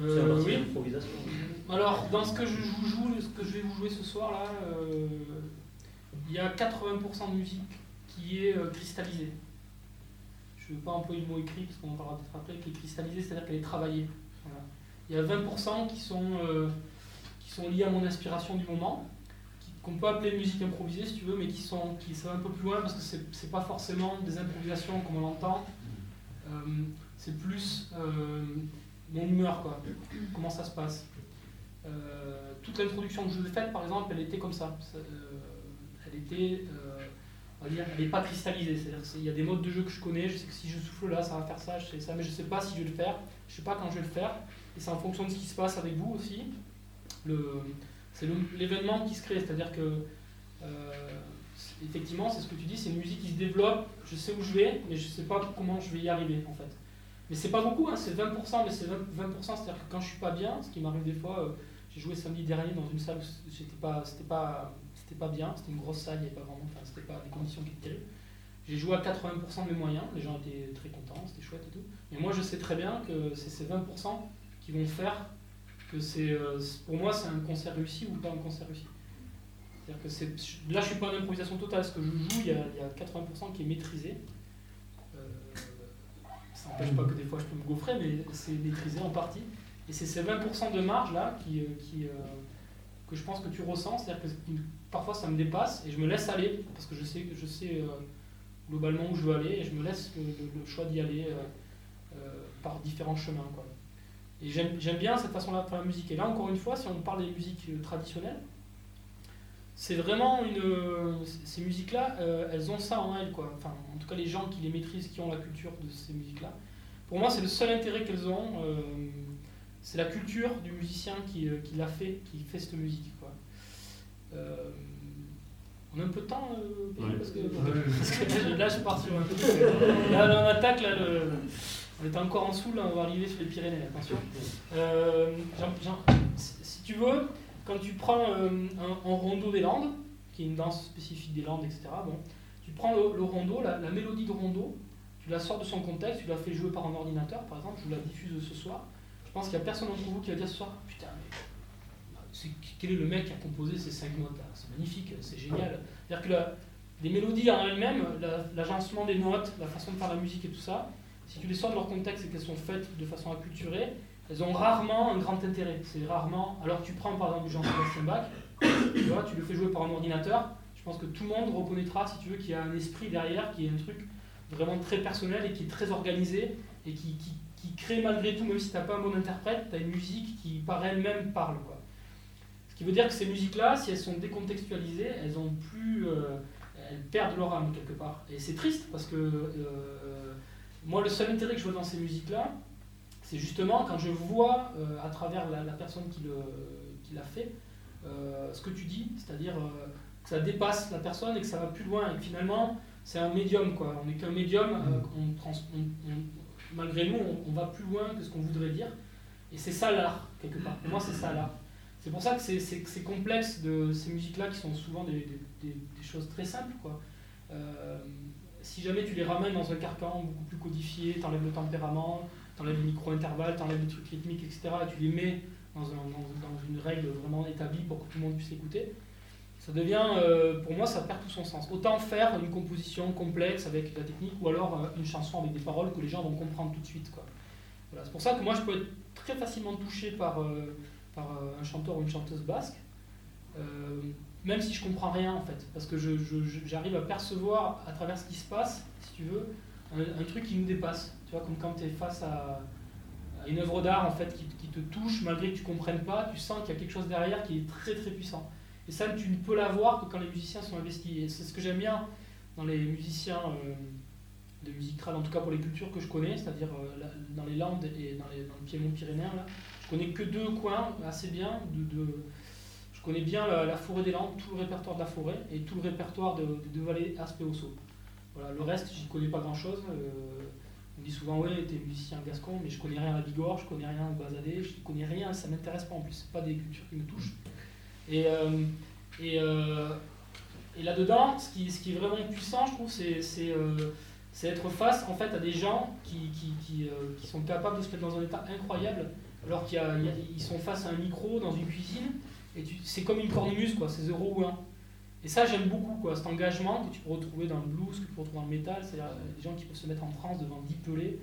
C'est Euh. Alors, dans ce que je vous joue, ce que je vais vous jouer ce soir là, euh, il y a 80% de musique qui est euh, cristallisée. Je ne veux pas employer le mot écrit parce qu'on en parlera peut-être après, qui est cristallisée, c'est-à-dire qu'elle est travaillée. Voilà. Il y a 20% qui sont, euh, qui sont liés à mon inspiration du moment, qu'on peut appeler musique improvisée si tu veux, mais qui sont qui sont un peu plus loin parce que c'est c'est pas forcément des improvisations comme on l'entend. Euh, c'est plus euh, mon humeur, quoi. Comment ça se passe? Euh, toute l'introduction que je vous ai faite, par exemple, elle était comme ça. Euh, elle était, euh, on va dire, elle n'est pas cristallisée. C'est-à-dire y a des modes de jeu que je connais. Je sais que si je souffle là, ça va faire ça. Je sais ça, mais je ne sais pas si je vais le faire. Je ne sais pas quand je vais le faire. Et c'est en fonction de ce qui se passe avec vous aussi. C'est l'événement qui se crée. C'est-à-dire que, effectivement, c'est ce que tu dis. C'est une musique qui se développe. Je sais où je vais, mais je ne sais pas comment je vais y arriver, en fait. Mais c'est pas beaucoup, hein, c'est 20%, mais c'est 20%, 20% c'est-à-dire que quand je suis pas bien, ce qui m'arrive des fois, euh, j'ai joué samedi dernier dans une salle où j'étais pas, c'était pas, c'était pas bien, c'était une grosse salle, il n'y avait pas vraiment, enfin, c'était pas des conditions qui étaient terribles. J'ai joué à 80% de mes moyens, les gens étaient très contents, c'était chouette et tout. Mais moi je sais très bien que c'est ces 20% qui vont faire que c'est, euh, c'est- pour moi c'est un concert réussi ou pas un concert réussi. C'est-à-dire que là je suis pas en improvisation totale, ce que je joue, il y a, il y a 80% qui est maîtrisé. N'empêche pas que des fois je peux me gaufrer, mais c'est maîtrisé en partie. Et c'est ces 20% de marge là qui, euh, euh, que je pense que tu ressens, c'est-à-dire que parfois ça me dépasse et je me laisse aller parce que je sais, je sais euh, globalement où je veux aller et je me laisse le, choix d'y aller par différents chemins. Et j'aime bien cette façon-là de faire la musique. Et là, encore une fois, si on parle des musiques traditionnelles, c'est vraiment une. Ces musiques-là, euh, elles ont ça en elles, quoi. Enfin, en tout cas, les gens qui les maîtrisent, qui ont la culture de ces musiques-là. Pour moi, c'est le seul intérêt qu'elles ont. euh, c'est la culture du musicien qui, euh, qui l'a fait, qui fait cette musique, quoi. On a un peu de temps, Ouais. parce, que, parce que là, je pars sur un Là, là, on attaque, là, le- on est encore en dessous, là, on va arriver sur les Pyrénées, attention. Jean- Jean, si si tu veux, quand tu prends euh, un, un rondo des Landes, qui est une danse spécifique des Landes, etc., bon, tu prends le, le rondo, la, mélodie de rondo, tu la sors de son contexte, tu la fais jouer par un ordinateur, par exemple, je vous la diffuse ce soir. Je pense qu'il n'y a personne d'entre vous qui va dire ce soir, putain, mais quel est le mec qui a composé ces cinq notes C'est magnifique, c'est génial. C'est-à-dire que les mélodies en elles-mêmes, la- l'agencement des notes, la façon de faire la musique et tout ça, si tu les sors de leur contexte et qu'elles sont faites de façon acculturée, elles ont rarement un grand intérêt. C'est rarement. Alors tu prends par exemple Jean-Sébastien Bach, tu vois, tu le fais jouer par un ordinateur, je pense que tout le monde reconnaîtra, si tu veux, qu'il y a un esprit derrière, qui est un truc vraiment très personnel et qui est très organisé et qui, qui, qui crée malgré tout, même si tu n'as pas un bon interprète, tu as une musique qui par elle-même parle. Quoi. Ce qui veut dire que ces musiques-là, si elles sont décontextualisées, elles ont plus. euh, elles perdent leur âme quelque part. Et c'est triste parce que euh, moi, le seul intérêt que je vois dans ces musiques-là, c'est justement quand je vois euh, à travers la, la personne qui le- qui l'a fait euh, ce que tu dis, c'est-à-dire euh, que ça dépasse la personne et que ça va plus loin. Et que finalement, c'est un médium, quoi. On n'est qu'un médium, on trans- on- on- malgré nous, on, va plus loin que ce qu'on voudrait dire. Et c'est ça l'art, quelque part. Pour moi, c'est ça l'art. C'est pour ça que c'est- c'est c'est complexe de ces musiques-là qui sont souvent des, des- des- des choses très simples, quoi. Si jamais tu les ramènes dans un carcan beaucoup plus codifié, t'enlèves le tempérament, t'enlèves les micro-intervalles, t'enlèves les trucs rythmiques, etc., et tu les mets dans, un- dans- dans une règle vraiment établie pour que tout le monde puisse l'écouter, ça devient, euh, pour moi, ça perd tout son sens. Autant faire une composition complexe avec la technique, ou alors euh, une chanson avec des paroles que les gens vont comprendre tout de suite. C'est pour ça que moi, je peux être très facilement touché par, euh, un chanteur ou une chanteuse basque, même si je comprends rien en fait, parce que j'arrive à percevoir à travers ce qui se passe, si tu veux, un, un truc qui nous dépasse. Tu vois, comme quand tu es face à, une œuvre d'art en fait qui, qui te touche, malgré que tu comprennes pas, tu sens qu'il y a quelque chose derrière qui est très très puissant. Et ça, tu ne peux l'avoir que quand les musiciens sont investis. Et c'est ce que j'aime bien dans les musiciens euh, de musique trad, en tout cas pour les cultures que je connais, c'est-à-dire euh, dans les Landes et dans, le Piémont pyrénéen. Là, je connais que deux coins assez bien. De, de- je connais bien la, forêt des Landes, tout le répertoire de la forêt et tout le répertoire de- des deux vallées Aspe et Osso. Voilà, le reste, j'y connais pas grand-chose. euh, on dit souvent, ouais, t'es musicien gascon, mais je connais rien à la Bigorre, je connais rien au Bazadé, je connais rien, ça m'intéresse pas en plus, c'est pas des cultures qui me touchent. Et, euh, et, euh, et là-dedans, ce qui, ce qui est vraiment puissant, je trouve, c'est c'est, euh, c'est être face en fait à des gens qui, qui, qui, sont capables de se mettre dans un état incroyable, alors qu'ils sont face à un micro dans une cuisine, et c'est comme une cornemuse, quoi, c'est 0 ou 1. Et ça, j'aime beaucoup, quoi, cet engagement que tu peux retrouver dans le blues, que tu peux retrouver dans le métal, c'est-à-dire des gens qui peuvent se mettre en transe devant 10 pelés.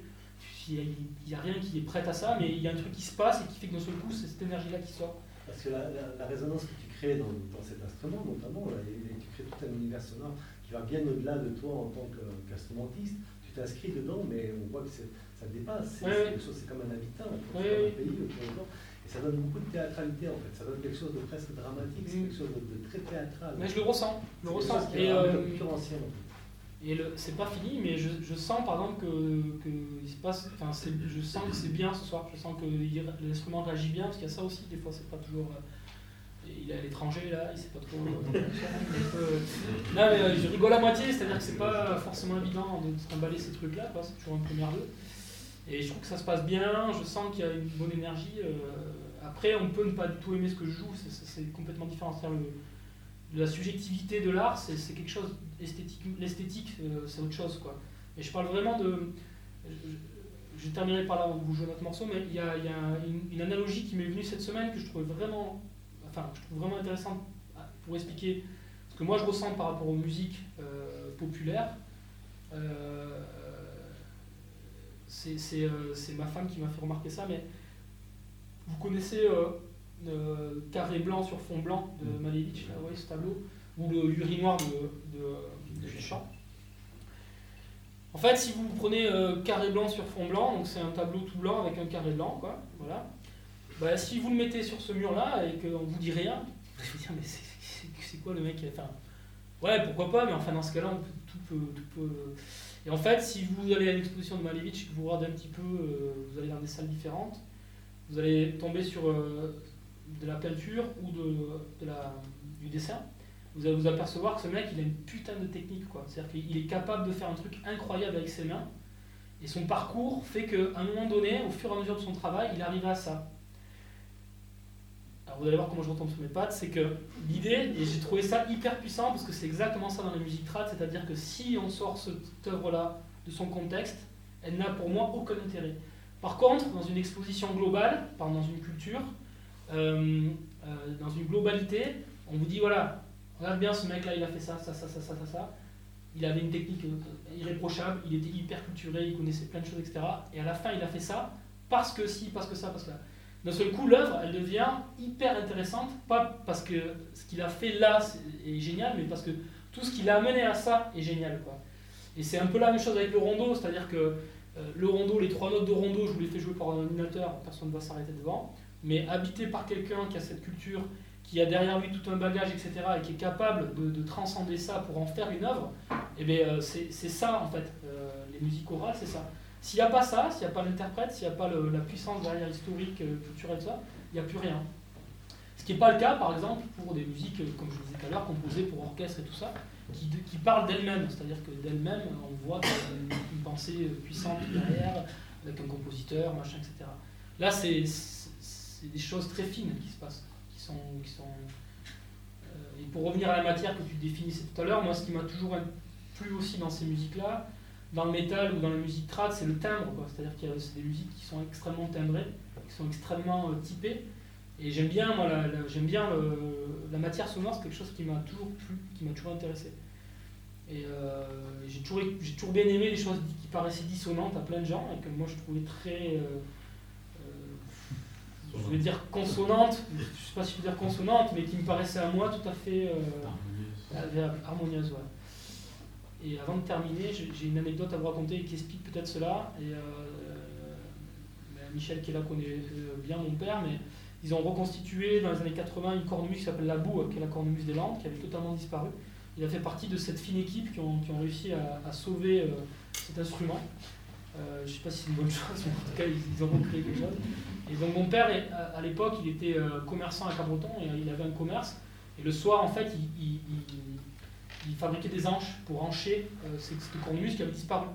Il n'y a, rien qui est prêt à ça, mais il y a un truc qui se passe et qui fait que d'un seul coup, c'est cette énergie-là qui sort. Parce que la, la, résonance que tu crées dans, dans cet instrument, notamment, tu crées tout un univers sonore qui va bien au-delà de toi en tant qu'instrumentiste. tu t'inscris dedans, mais on voit que ça dépasse. C'est comme un habitant pour oui, un pays. Et ça donne beaucoup de théâtralité en fait. Ça donne quelque chose de presque dramatique, c'est quelque chose de, très théâtral. Mais je le ressens. Je le ressens. Et, euh, et c'est pas fini, mais je, je, sens par exemple que, que il se passe, enfin je sens que c'est bien ce soir, je sens que l'instrument réagit bien, parce qu'il y a ça aussi, des fois c'est pas toujours. Euh, il est à l'étranger là, il sait pas trop. Euh, non mais euh, je rigole à moitié, c'est-à-dire que c'est pas forcément évident de trimballer ces trucs-là, c'est toujours une première deux. Et je trouve que ça se passe bien, je sens qu'il y a une bonne énergie. après, on peut ne pas du tout aimer ce que je joue, c'est complètement différent. Le, la subjectivité de l'art, c'est quelque chose esthétique. L'esthétique, euh, c'est autre chose, quoi. Et je parle vraiment de. Je, terminerai par là, vous jouez notre morceau, mais il y a, une, analogie qui m'est venue cette semaine que je trouvais vraiment, enfin, je trouve vraiment intéressante pour expliquer ce que moi je ressens par rapport aux musiques euh, populaires. Euh, c'est ma femme qui m'a fait remarquer ça, mais vous connaissez carré blanc sur fond blanc de mm. Malevich, là, ce tableau, ou l'urinoir de, de, de En fait, si vous prenez euh, carré blanc sur fond blanc, donc c'est un tableau tout blanc avec un carré blanc, quoi, voilà. Bah, si vous le mettez sur ce mur-là et qu'on vous dit rien, vous allez dire, mais c'est quoi le mec qui a fait Ouais, pourquoi pas, mais enfin, dans ce cas-là, tout peut, tout peut... Et en fait, si vous allez à l'exposition de Malevich, vous regardez un petit peu, euh, vous allez dans des salles différentes, vous allez tomber sur euh, de la peinture ou du dessin, vous allez vous apercevoir que ce mec, il a une putain de technique. quoi. C'est-à-dire qu'il est capable de faire un truc incroyable avec ses mains. Et son parcours fait qu'à un moment donné, au fur et à mesure de son travail, il arrive à ça. Alors vous allez voir comment je retombe sur mes pattes, c'est que l'idée, et j'ai trouvé ça hyper puissant parce que c'est exactement ça dans la musique trad, c'est-à-dire que si on sort cette œuvre-là de son contexte, elle n'a pour moi aucun intérêt. Par contre, dans une exposition globale, dans une culture, euh, euh, dans une globalité, on vous dit voilà, regarde bien ce mec-là, il a fait ça, ça, ça, ça, ça, ça, ça. Il avait une technique euh, irréprochable, il était hyper culturé, il connaissait plein de choses, etc. Et à la fin, il a fait ça parce que si, parce que ça, parce que là. D'un seul coup, l'œuvre, elle devient hyper intéressante, pas parce que ce qu'il a fait là est génial, mais parce que tout ce qu'il a amené à ça est génial. Quoi. Et c'est un peu la même chose avec le rondo, c'est-à-dire que le rondo, les trois notes de rondo, je vous les fais jouer par un ordinateur, personne ne va s'arrêter devant mais habité par quelqu'un qui a cette culture, qui a derrière lui tout un bagage, etc., et qui est capable de, transcender ça pour en faire une œuvre, eh bien, euh, c'est ça, en fait, euh, les musiques orales, c'est ça. S'il n'y a pas ça, s'il n'y a pas l'interprète, s'il n'y a pas la puissance derrière historique, euh, culturelle, ça, il n'y a plus rien. Ce qui n'est pas le cas, par exemple, pour des musiques, comme je disais tout à l'heure, composées pour orchestre et tout ça, qui, parlent d'elles-mêmes. C'est-à-dire que d'elles-mêmes, on voit qu'il une pensée puissante derrière, avec un compositeur, machin, etc. Là, c'est des choses très fines qui se passent, qui sont, qui sont euh, et pour revenir à la matière que tu définissais tout à l'heure, moi ce qui m'a toujours plu aussi dans ces musiques-là, dans le métal ou dans la musique trad, c'est le timbre, c'est-à-dire qu'il y a des musiques qui sont extrêmement timbrées, qui sont extrêmement euh, typées, et j'aime bien, moi, la, j'aime bien la matière sonore, c'est quelque chose qui m'a toujours plu, qui m'a toujours intéressé. Et euh, j'ai, toujours, j'ai toujours bien aimé les choses qui paraissaient dissonantes à plein de gens, et que moi je trouvais très je vais dire consonante, je ne sais pas si je peux dire consonante, mais qui me paraissait à moi tout à fait euh, harmonieuse. Et avant de terminer, j'ai une anecdote à vous raconter qui explique peut-être cela. Et, euh, Michel qui est là connaît euh, bien mon père, mais ils ont reconstitué dans les années 80 une cornemuse qui s'appelle la Boue, qui est la cornemuse des Landes, qui avait totalement disparu. Il a fait partie de cette fine équipe qui ont, réussi à, sauver euh, cet instrument. je ne sais pas si c'est une bonne chose, mais en tout cas, ils, ont créé quelque chose. Et donc mon père, à l'époque, il était euh, commerçant à Cabreton, et il avait un commerce. Et le soir, en fait, il, fabriquait des hanches pour hancher euh, cette cornemuse qui avait disparu.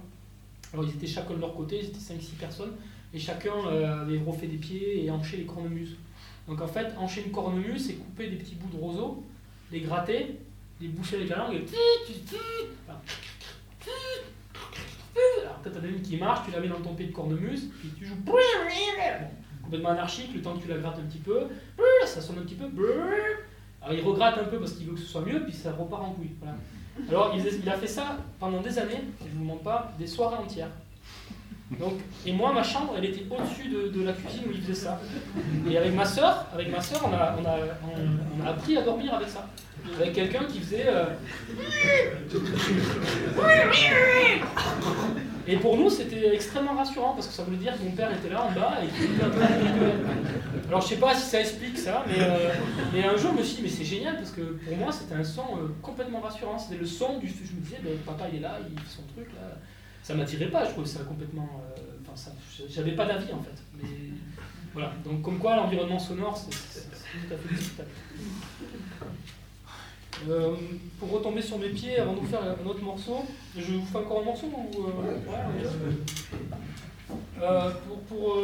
Alors ils étaient chacun de leur côté, ils étaient 5-6 personnes, et chacun euh, avait refait des pieds et hanché les cornemuses. Donc en fait, hancher une cornemuse, c'est couper des petits bouts de roseau, les gratter, les boucher avec la langue, et Alors peut-être une qui marche, tu la mets dans ton pied de cornemuse, puis tu joues complètement anarchique, le temps que tu la grattes un petit peu, ça sonne un petit peu. Alors il regratte un peu parce qu'il veut que ce soit mieux, puis ça repart en couille. Alors il, a fait ça pendant des années, je ne vous mens pas, des soirées entières. Donc, et moi, ma chambre, elle était au-dessus de, la cuisine où il faisait ça. Et avec ma soeur, avec ma soeur, on a, on, a, on, a appris à dormir avec ça. Avec quelqu'un qui faisait. Euh, et pour nous, c'était extrêmement rassurant parce que ça voulait dire que mon père était là en bas et qu'il était un peu Alors je sais pas si ça explique ça, mais, euh, mais un jour je me suis dit, mais c'est génial parce que pour moi c'était un son euh, complètement rassurant. C'était le son du. Je me disais, ben, papa il est là, il fait son truc là ça m'attirait pas, je trouvais ça complètement. Euh, enfin, j'avais pas d'avis en fait. Mais voilà, donc comme quoi l'environnement sonore, c'est tout à fait discutable. Euh, pour retomber sur mes pieds, avant de vous faire un autre morceau, je vous fais encore un morceau ou, euh, pour, pour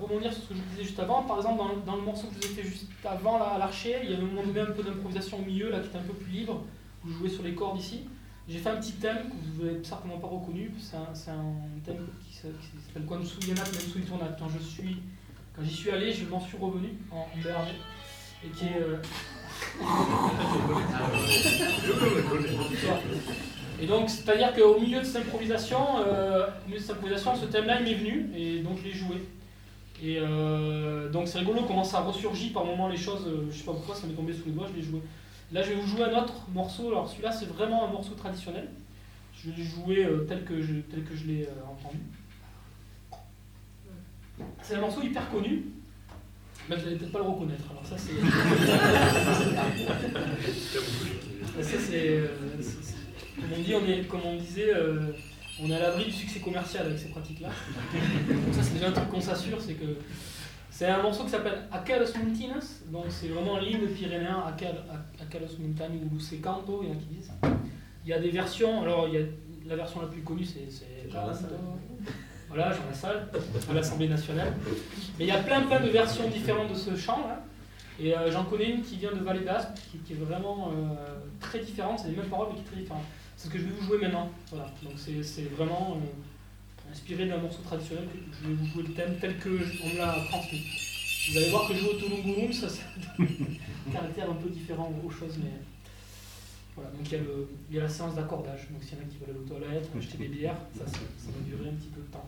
rebondir sur ce que je vous disais juste avant, par exemple dans, dans, le morceau que je vous ai fait juste avant là, à l'archer, il y avait un moment donné un peu d'improvisation au milieu là qui était un peu plus libre, où je jouais sur les cordes ici. J'ai fait un petit thème que vous n'avez certainement pas reconnu. C'est un, thème qui, s'appelle Quand Tournade. Quand je suis, quand j'y suis allé, je m'en suis revenu en, BRG et qui est. Euh, et donc, c'est-à-dire qu'au milieu de cette improvisation, euh, de cette improvisation, ce thème-là, il m'est venu et donc je l'ai joué. Et euh, donc c'est rigolo comment ça ressurgit par moments les choses. je sais pas pourquoi ça m'est tombé sous les doigts, je l'ai joué. Là, je vais vous jouer un autre morceau. Alors, celui-là, c'est vraiment un morceau traditionnel. Je vais le jouer euh, tel que je, tel que je l'ai euh, entendu. C'est un morceau hyper connu, mais vous n'allez peut-être pas le reconnaître. Alors, ça, c'est. c'est. comme, on dit, on est, comme on disait, euh, on est à l'abri du succès commercial avec ces pratiques-là. Donc, ça, c'est déjà un truc qu'on s'assure c'est que c'est un morceau qui s'appelle Aqueros Montinas, donc c'est vraiment l'hymne pyrénéen Aqueros Montani ou c'est Canto, il y en a qui disent. Il y a des versions, alors il y a, la version la plus connue c'est voilà, Jean Lassalle, à l'Assemblée nationale. Mais il y a plein plein de versions différentes de ce chant là. Et euh, j'en connais une qui vient de Vallée d'Aspe, qui, est vraiment euh, très différente, c'est les mêmes paroles mais qui est très différente. C'est ce que je vais vous jouer maintenant. Voilà. Donc c'est vraiment. Euh, inspiré d'un morceau traditionnel. Je vais vous jouer le thème tel que on me l'a transmis. Vous allez voir que je joue au Tulungurum, ça c'est un caractère un peu différent aux choses, mais voilà. Donc il y, a le, il y a la séance d'accordage. Donc s'il y en a qui veulent aller aux toilettes, acheter des bières, ça, ça, ça va durer un petit peu de temps.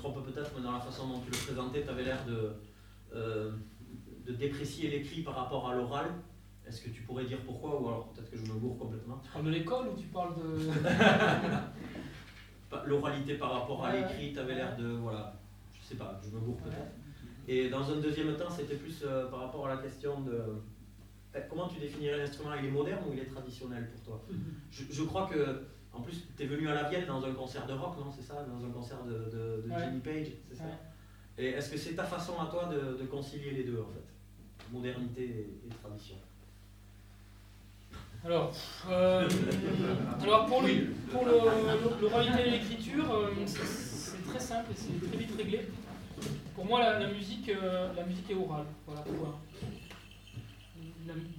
Trompe peut-être, mais dans la façon dont tu le présentais, tu avais l'air de, de déprécier l'écrit par rapport à l'oral. Est-ce que tu pourrais dire pourquoi Ou alors peut-être que je me bourre complètement? Tu parles de l'école ou tu parles de. L'oralité par rapport à l'écrit, tu avais l'air de. Voilà, je sais pas, je me bourre peut-être. Et dans un deuxième temps, c'était plus euh, par rapport à la question de. Euh, comment tu définirais l'instrument? Il est moderne ou il est traditionnel pour toi? Je, crois que. En plus, tu es venu à la Vienne dans un concert de rock, non C'est ça Dans un concert de, de, Jimmy Page, c'est ça Et est-ce que c'est ta façon à toi de, concilier les deux, en fait? Modernité et tradition alors, euh, alors pour, le, pour le, et l'écriture, euh, c'est très simple et c'est très vite réglé. Pour moi, la, musique, euh, la musique est orale. Voilà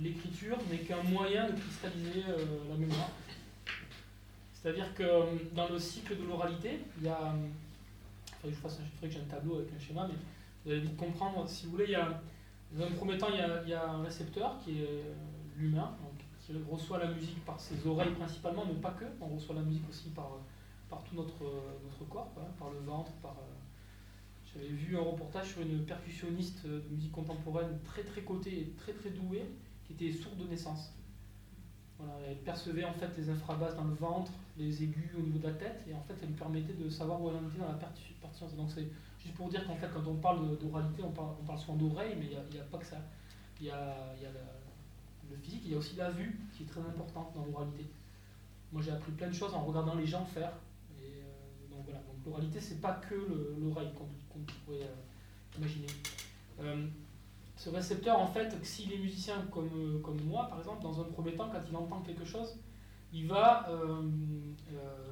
L'écriture n'est qu'un moyen de cristalliser la mémoire. C'est-à-dire que dans le cycle de l'oralité, il y a. Il faudrait que je fasse un, que j'ai un tableau avec un schéma, mais vous allez vite comprendre. Si vous voulez, il y a, dans un premier temps, il y a, il un récepteur qui est l'humain, qui reçoit la musique par ses oreilles principalement, mais pas que, on reçoit la musique aussi par, par tout notre, notre corps, par le ventre, par... Euh, j'avais vu un reportage sur une percussionniste de musique contemporaine très très cotée et très très douée, qui était sourde de naissance. Elle percevait en fait les infrabasses dans le ventre, les aigus au niveau de la tête, et en fait elle lui permettait de savoir où elle en était dans la percussion. Donc c'est juste pour dire qu'en fait quand on parle d'oralité, on parle, souvent d'oreille, mais il n'y a, pas que ça. Il y a, le physique, il y a aussi la vue qui est très importante dans l'oralité. Moi j'ai appris plein de choses en regardant les gens faire. Et, euh, donc voilà, l'oralité c'est pas que l'oreille qu'on pourrait euh, imaginer. Euh, ce récepteur en fait, s'il est musicien comme, comme moi par exemple, dans un premier temps, quand il entend quelque chose, il va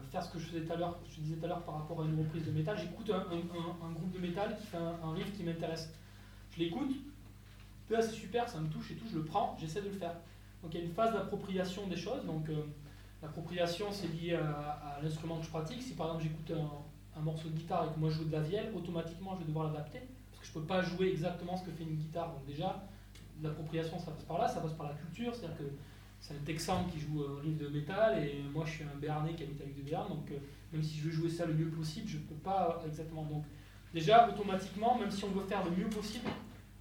faire ce que je faisais tout à l'heure, je disais tout à l'heure par rapport à une reprise de métal. J'écoute un, groupe de métal qui fait un, riff qui m'intéresse. Je l'écoute, c'est super, ça me touche et tout, je le prends, j'essaie de le faire. Donc il y a une phase d'appropriation des choses. Donc euh, l'appropriation, c'est lié à, l'instrument que je pratique. Si par exemple j'écoute un, morceau de guitare et que moi je joue de la vielle, automatiquement je vais devoir l'adapter. Je ne peux pas jouer exactement ce que fait une guitare. Donc déjà, l'appropriation, ça passe par là, ça passe par la culture. C'est-à-dire que c'est un Texan qui joue un riff de métal et moi je suis un Béarnais qui habite avec du Béarn. Donc euh, même si je veux jouer ça le mieux possible, je ne peux pas exactement. Donc déjà, automatiquement, même si on veut faire le mieux possible,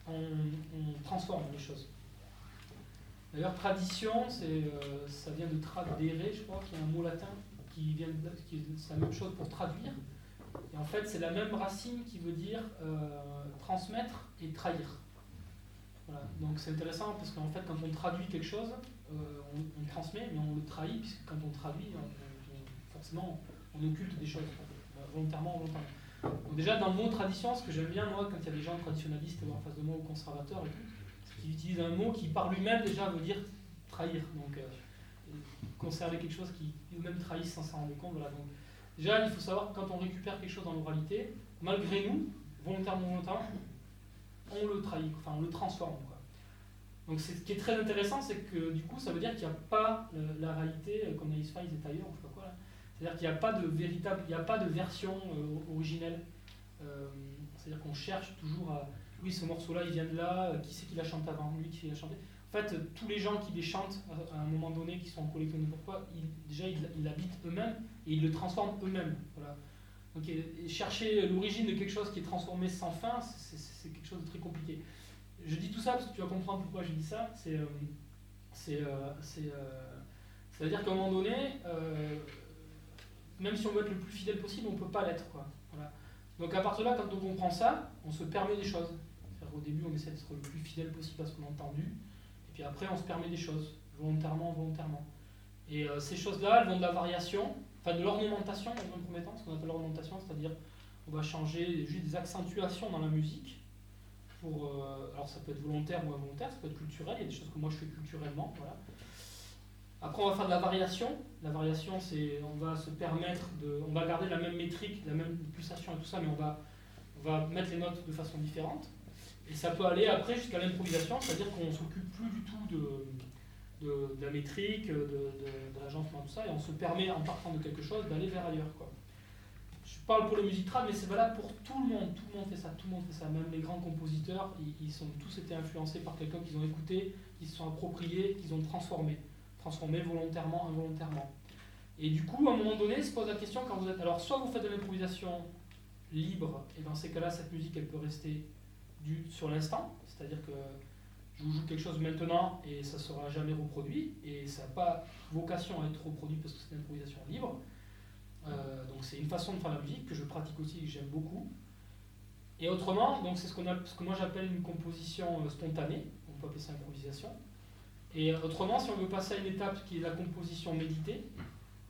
on, transforme les choses. D'ailleurs, tradition, euh, ça vient de tradere, je crois, qui est un mot latin qui vient de, qui c'est la même chose pour traduire. Et en fait, c'est la même racine qui veut dire euh, transmettre et trahir. Donc c'est intéressant parce qu'en fait, quand on traduit quelque chose, euh, on, transmet, mais on le trahit, puisque quand on traduit, forcément, on occulte des choses, volontairement ou volontairement déjà, dans le mot tradition, ce que j'aime bien, moi, quand il y a des gens traditionnalistes en face de moi ou conservateurs et c'est qu'ils utilisent un mot qui, par lui-même, déjà veut dire trahir. Donc, euh, conserver quelque chose qui eux-mêmes trahissent sans s'en rendre compte. Donc, déjà, il faut savoir que quand on récupère quelque chose dans l'oralité, malgré nous, volontairement ou volontairement, on le trahit, enfin, on le transforme. Donc, ce qui est très intéressant, c'est que du coup, ça veut dire qu'il n'y a pas la, réalité euh, comme Alice Files est ailleurs, je sais pas quoi, c'est-à-dire qu'il n'y a pas de véritable, il n'y a pas de version euh, originelle. Euh, c'est-à-dire qu'on cherche toujours à, oui, ce morceau-là, il vient de là, euh, qui c'est qui l'a chanté avant lui, qui l'a chanté. En fait, tous les gens qui les chantent à, un moment donné, qui sont en collectif pourquoi, déjà ils l'habitent eux-mêmes et ils le transforment eux-mêmes. Voilà. Donc, chercher l'origine de quelque chose qui est transformé sans fin, c'est quelque chose de très compliqué. Je dis tout ça parce que tu vas comprendre pourquoi je dis ça. C'est, c'est, c'est, à dire qu'à un moment donné, même si on veut être le plus fidèle possible, on ne peut pas l'être. Voilà. Donc à partir de là, quand on comprend ça, on se permet des choses. Au début, on essaie d'être le plus fidèle possible à ce qu'on a entendu, et puis après, on se permet des choses, volontairement, volontairement. Et euh, ces choses-là, elles vont de la variation, de l'ornementation un premier temps, ce qu'on appelle l'ornementation, c'est-à-dire on va changer juste des accentuations dans la musique. Pour, euh, alors ça peut être volontaire ou involontaire, ça peut être culturel, il y a des choses que moi je fais culturellement. Voilà. Après, on va faire de la variation. La variation, c'est on va se permettre de. On va garder la même métrique, la même pulsation et tout ça, mais on va, on va mettre les notes de façon différente. Et ça peut aller après jusqu'à l'improvisation, c'est-à-dire qu'on ne s'occupe plus du tout de, de, la métrique, de, de, l'agencement, tout ça, et on se permet, en partant de quelque chose, d'aller vers ailleurs. Quoi. je parle pour les musiques trad, mais c'est valable pour tout le monde. Tout le monde fait ça, tout le monde fait ça. Même les grands compositeurs, ils, ils sont tous été influencés par quelqu'un qu'ils ont écouté, qu'ils se sont appropriés, qu'ils ont transformé. Transformé volontairement, involontairement. Et du coup, à un moment donné, se pose la question quand vous êtes. Alors, soit vous faites de l'improvisation libre, et dans ces cas-là, cette musique, elle peut rester du, sur l'instant, c'est-à-dire que je vous joue quelque chose maintenant et ça ne sera jamais reproduit, et ça n'a pas vocation à être reproduit parce que c'est une improvisation libre. Euh, donc c'est une façon de faire la musique que je pratique aussi et que j'aime beaucoup. Et autrement, donc c'est ce, qu'on a, ce que moi j'appelle une composition euh, spontanée, on peut appeler ça improvisation. Et autrement, si on veut passer à une étape qui est la composition méditée,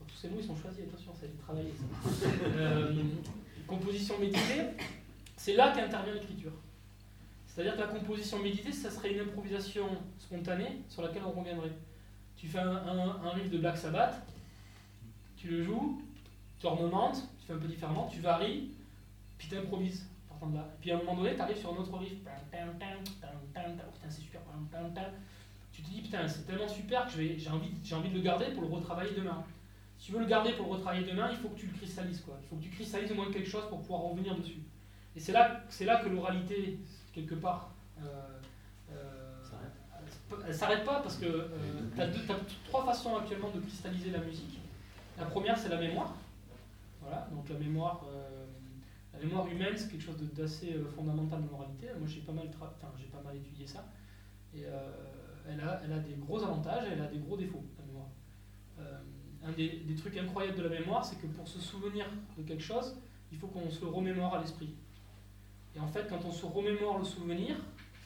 tous ces mots ils sont choisis, attention, ça a été travaillé ça. Euh, composition méditée, c'est là qu'intervient l'écriture. C'est-à-dire que la composition méditée, ça serait une improvisation spontanée sur laquelle on reviendrait. Tu fais un, riff de Black Sabbath, tu le joues, tu ornementes, tu fais un peu différemment, tu varies, puis tu improvises. Puis à un moment donné, tu arrives sur un autre riff. Putain, c'est super. Tu te dis, putain, c'est tellement super que j'ai envie, envie de le garder pour le retravailler demain. Si tu veux le garder pour le retravailler demain, il faut que tu le cristallises. Quoi. Il faut que tu cristallises au moins quelque chose pour pouvoir revenir dessus. Et c'est là, là que l'oralité, quelque part, euh, euh, elle s'arrête pas parce que euh, tu as, trois façons actuellement de cristalliser la musique. La première, c'est la mémoire. Voilà, donc la mémoire, la mémoire humaine, c'est quelque chose d'assez fondamental de moralité. Moi, j'ai pas mal, j'ai pas mal étudié ça. Et elle a, elle, a, des gros avantages et elle a des gros défauts, la mémoire. un des, des, trucs incroyables de la mémoire, c'est que pour se souvenir de quelque chose, il faut qu'on se le remémore à l'esprit. Et en fait, quand on se remémore le souvenir,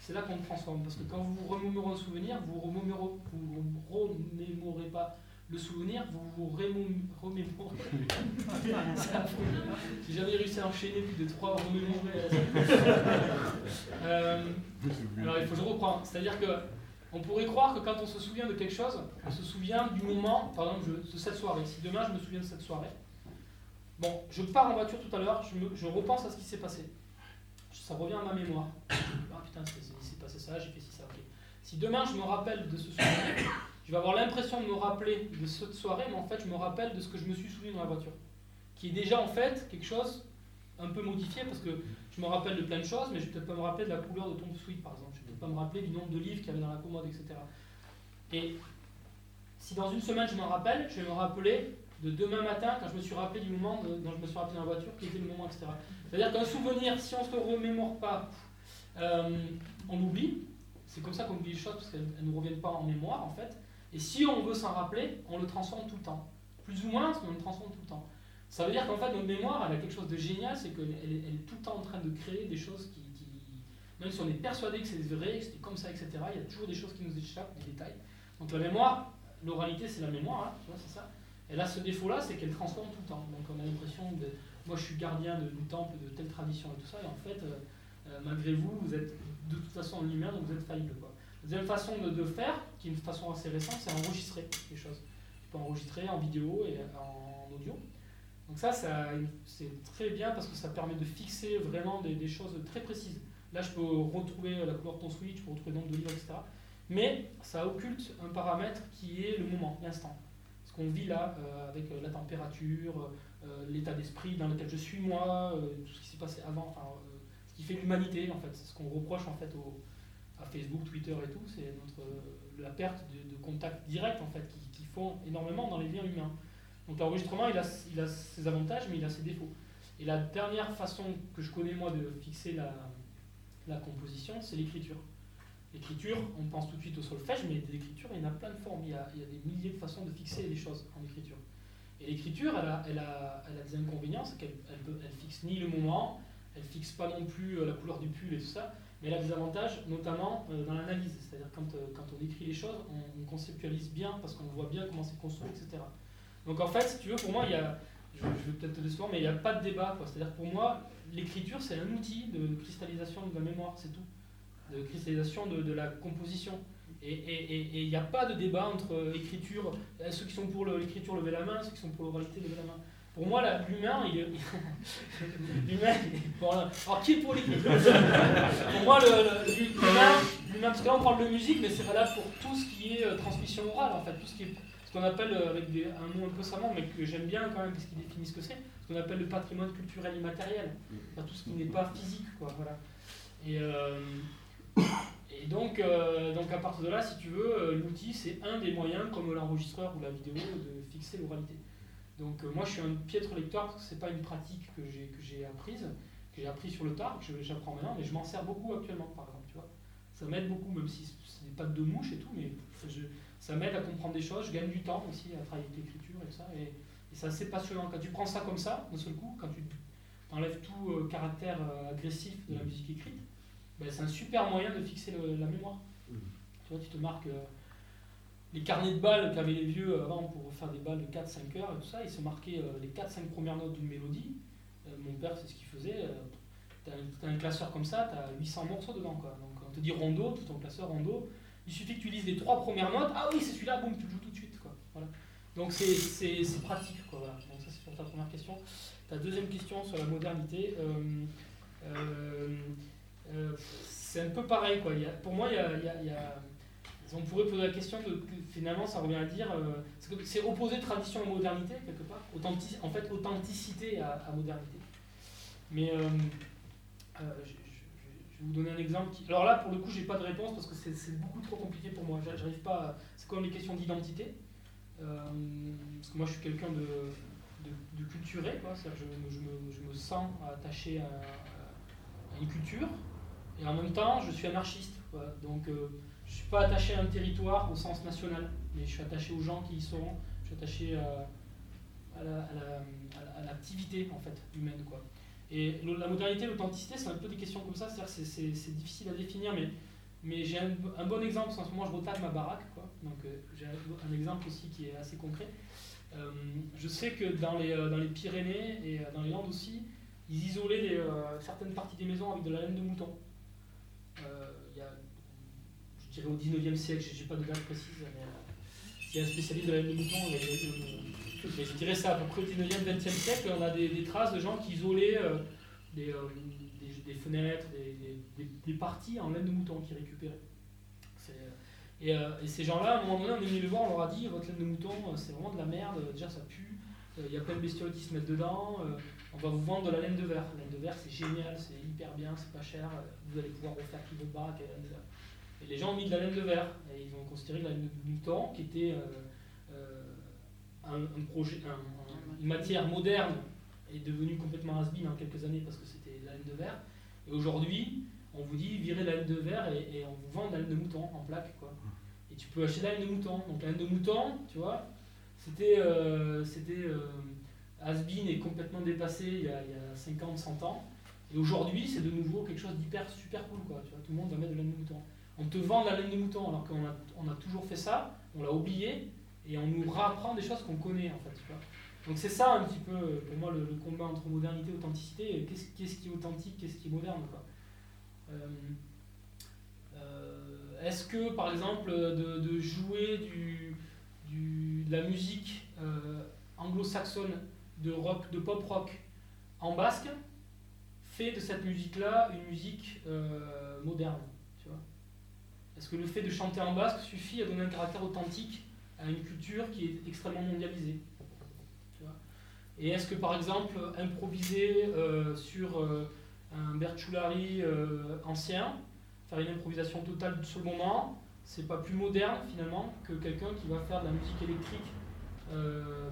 c'est là qu'on le transforme. Parce que quand vous remémorez un souvenir, vous ne remémorez, pas le souvenir, vous vous remémorez. J'ai jamais réussi à enchaîner plus de trois remémorer. euh, alors il faut que je reprends. C'est-à-dire que on pourrait croire que quand on se souvient de quelque chose, on se souvient du moment, par exemple, de cette soirée. Si demain je me souviens de cette soirée, bon, je pars en voiture tout à l'heure, je, je repense à ce qui s'est passé ça revient à ma mémoire. Ah putain, c'est passé ça, j'ai fait ci, ça, ok. Si demain je me rappelle de ce souvenir, je vais avoir l'impression de me rappeler de cette soirée, mais en fait je me rappelle de ce que je me suis souvenu dans la voiture. Qui est déjà en fait quelque chose un peu modifié parce que je me rappelle de plein de choses, mais je ne vais peut-être pas me rappeler de la couleur de ton suite par exemple. Je ne vais peut-être pas me rappeler du nombre de livres qu'il y avait dans la commode, etc. Et si dans une semaine je m'en rappelle, je vais me rappeler de demain matin quand je me suis rappelé du moment dont je me suis rappelé dans la voiture, qui était le moment, etc. C'est-à-dire qu'un souvenir, si on ne se remémore pas, euh, on l'oublie. C'est comme ça qu'on oublie les choses, parce qu'elles ne nous reviennent pas en mémoire, en fait. Et si on veut s'en rappeler, on le transforme tout le temps. Plus ou moins, on le transforme tout le temps. Ça veut dire qu'en fait, notre mémoire, elle a quelque chose de génial, c'est qu'elle elle est tout le temps en train de créer des choses qui, même si on est persuadé que c'est vrai, que c'est comme ça, etc., il y a toujours des choses qui nous échappent, des détails. Donc la mémoire, l'oralité, c'est la mémoire, hein, tu vois, c'est ça. Elle a ce défaut-là, c'est qu'elle transforme tout le temps. Donc on a l'impression de moi je suis gardien de, du temple, de telle tradition et tout ça, et en fait, euh, euh, malgré vous, vous êtes de toute façon en lumière, donc vous êtes faillible. Quoi. La deuxième façon de, faire, qui est une façon assez récente, c'est enregistrer les choses. Tu peux enregistrer en vidéo et en audio. Donc ça, c'est très bien parce que ça permet de fixer vraiment des, choses très précises. Là, je peux retrouver la couleur de ton switch, je peux retrouver le nombre de livres, etc. Mais ça occulte un paramètre qui est le moment, l'instant. Ce qu'on vit là, euh, avec la température, euh, l'état d'esprit dans lequel je suis moi, euh, tout ce qui s'est passé avant, enfin, euh, ce qui fait l'humanité en fait, ce qu'on reproche en fait à Facebook, Twitter et tout, c'est notre la perte de, contact direct en fait qui, qui, font énormément dans les liens humains. Donc l'enregistrement il a, il a ses avantages mais il a ses défauts. Et la dernière façon que je connais moi de fixer la, la composition, c'est l'écriture. L'écriture, on pense tout de suite au solfège, mais l'écriture, il y en a plein de formes. Il y a, il y a, des milliers de façons de fixer les choses en écriture. Et l'écriture, elle a, elle, a, elle a, des inconvénients, c'est qu'elle elle, fixe ni le moment, elle fixe pas non plus euh, la couleur du pull et tout ça, mais elle a des avantages, notamment euh, dans l'analyse. C'est-à-dire quand, euh, quand on écrit les choses, on, conceptualise bien parce qu'on voit bien comment c'est construit, etc. Donc en fait, si tu veux, pour moi, il y a, je, vais peut-être te décevoir, mais il n'y a pas de débat. C'est-à-dire pour moi, l'écriture, c'est un outil de cristallisation de la mémoire, c'est tout. De cristallisation de, la composition. Et il n'y a pas de débat entre écriture, euh, ceux qui sont pour l'écriture lever la main, ceux qui sont pour l'oralité lever la main. Pour moi, l'humain, il est. l'humain, alors qui est pour l'écriture? Pour moi, l'humain, parce que là on parle de musique, mais c'est valable pour tout ce qui est euh, transmission orale, en fait, tout ce qui est ce qu'on appelle, avec un mot un peu savant, mais que j'aime bien quand même, parce qu'il définit ce que c'est, ce qu'on appelle le patrimoine culturel immatériel. Enfin, tout ce qui n'est pas physique, quoi, voilà. Et, et donc, donc, à partir de là, si tu veux, l'outil, c'est un des moyens, comme l'enregistreur ou la vidéo, de fixer l'oralité. Donc moi, je suis un piètre lecteur, parce que ce n'est pas une pratique que j'ai apprise, que j'ai appris sur le tard, que j'apprends maintenant, mais je m'en sers beaucoup actuellement, par exemple, tu vois. Ça m'aide beaucoup, même si ce n'est pas de mouche et tout, mais ça m'aide à comprendre des choses, je gagne du temps aussi à travailler avec l'écriture et ça, et, c'est assez passionnant. Quand tu prends ça comme ça, d'un seul coup, quand tu enlèves tout euh, caractère euh, agressif de la musique écrite, ben, c'est un super moyen de fixer la mémoire. Mmh. Tu vois, tu te marques... Euh, les carnets de balles qu'avaient les vieux avant pour faire des balles de 4-5 heures et tout ça, ils se marquaient les 4-5 premières notes d'une mélodie, euh, mon père, c'est ce qu'il faisait. Euh, tu as, un classeur comme ça, tu as 800 morceaux dedans. Quoi. Donc on te dit rondo, tout ton classeur rondo. Il suffit que tu lises les trois premières notes. Ah oui, c'est celui-là, boum, tu le joues tout de suite. Quoi. Voilà. Donc c'est pratique. Quoi, voilà. Donc ça, c'est pour ta première question. Ta deuxième question sur la modernité. Euh, c'est un peu pareil. Quoi. Pour moi, il y a, on pourrait poser la question de finalement ça revient à dire c'est opposer tradition à modernité quelque part en fait authenticité à, modernité mais euh, euh, je, vais vous donner un exemple. Alors là, pour le coup, j'ai pas de réponse parce que c'est beaucoup trop compliqué pour moi. J'arrive pas. C'est comme les questions d'identité. Euh, parce que moi, je suis quelqu'un de, de, culturé. Je, me, je, me, sens attaché à, une culture. Et en même temps, je suis anarchiste. Donc, je suis pas attaché à un territoire au sens national, mais je suis attaché aux gens qui y sont. Je suis attaché à, à l'activité en fait humaine. Et la modernité, l'authenticité, c'est un peu des questions comme ça, c'est difficile à définir, mais, mais j'ai un, bon exemple, en ce moment je retape ma baraque, donc euh, j'ai un, exemple aussi qui est assez concret. Euh, je sais que euh, dans les Pyrénées et dans les Landes aussi, ils isolaient certaines parties des maisons avec de la laine de mouton. Il y a, je dirais au 19e siècle, je n'ai pas de date précise, mais il y a un spécialiste de la laine de mouton, mais je dirais ça à peu près au 19e, 20e siècle, on a des, traces de gens qui isolaient euh, euh, des, fenêtres, des, parties en laine de mouton qui récupéraient. Euh, et, ces gens-là, à un moment donné, on est venu les voir, on leur a dit votre laine de mouton, c'est vraiment de la merde, déjà ça pue, il y a plein de bestioles qui se mettent dedans, on va vous vendre de la laine de verre. La laine de verre, c'est génial, c'est hyper bien, c'est pas cher, vous allez pouvoir refaire laine de verre. Et les gens ont mis de la laine de verre, et ils ont considéré que la laine de mouton, qui était un, projet, une matière moderne est devenue complètement has en quelques années parce que c'était la laine de verre. Et aujourd'hui, on vous dit virez la laine de verre et, on vous vend de la laine de mouton en plaque. Quoi. Et tu peux acheter de la laine de mouton. Donc la laine de mouton, tu vois, c'était euh, c'était has et complètement dépassé il y a, il y a 50, 100 ans. Et aujourd'hui, c'est de nouveau quelque chose d'hyper super cool. Quoi, tu vois, tout le monde va mettre de la laine de mouton. On te vend de la laine de mouton alors qu'on a, on a toujours fait ça, on l'a oublié, et on nous rapprend des choses qu'on connaît en fait. Donc c'est ça un petit peu pour moi le, combat entre modernité et authenticité. Qu'est-ce qui est authentique, qu'est-ce qui est moderne. Euh, euh, est-ce que par exemple de, jouer du, du, de la musique euh, anglo-saxonne, de rock, de pop rock en basque, fait de cette musique-là une musique moderne Est-ce que le fait de chanter en basque suffit à donner un caractère authentique à une culture qui est extrêmement mondialisée. et est-ce que par exemple improviser euh, sur euh, un Bertulari euh, ancien, faire une improvisation totale sur le moment, c'est pas plus moderne finalement que quelqu'un qui va faire de la musique électrique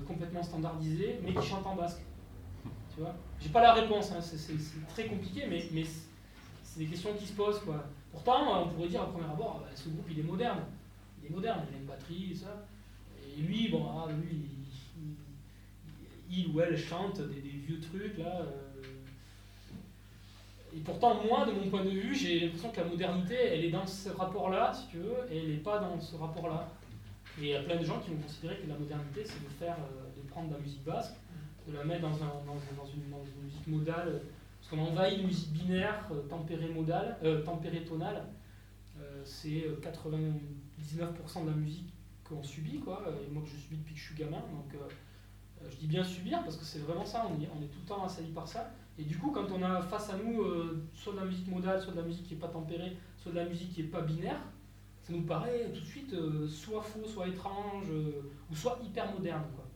complètement standardisée mais qui chante en basque Tu vois? J'ai pas la réponse, hein, c'est très compliqué, mais, c'est des questions qui se posent. Quoi. Pourtant, on pourrait dire à premier abord, bah, ce groupe il est moderne. Il est moderne, il a une batterie, ça. Et lui, bon, ah, lui, il, ou elle chante des, vieux trucs, là. Euh. Et pourtant, moi, de mon point de vue, j'ai l'impression que la modernité, elle est dans ce rapport-là, si tu veux, et elle n'est pas dans ce rapport-là. Et il y a plein de gens qui vont considérer que la modernité, c'est de faire, euh, de prendre la musique basque, de la mettre dans, un, dans, une, musique modale, parce qu'on envahit une musique binaire, euh, tempérée modale, tempérée tonale. c'est 99% de la musique qu'on subit, quoi, et moi que je subis depuis que je suis gamin. Donc, euh, euh, je dis bien subir parce que c'est vraiment ça, on est, tout le temps assailli par ça. Et du coup, quand on a face à nous euh, soit de la musique modale, soit de la musique qui n'est pas tempérée, soit de la musique qui n'est pas binaire, ça nous paraît tout de suite euh, soit faux, soit étrange, euh, ou soit hyper moderne. Quoi.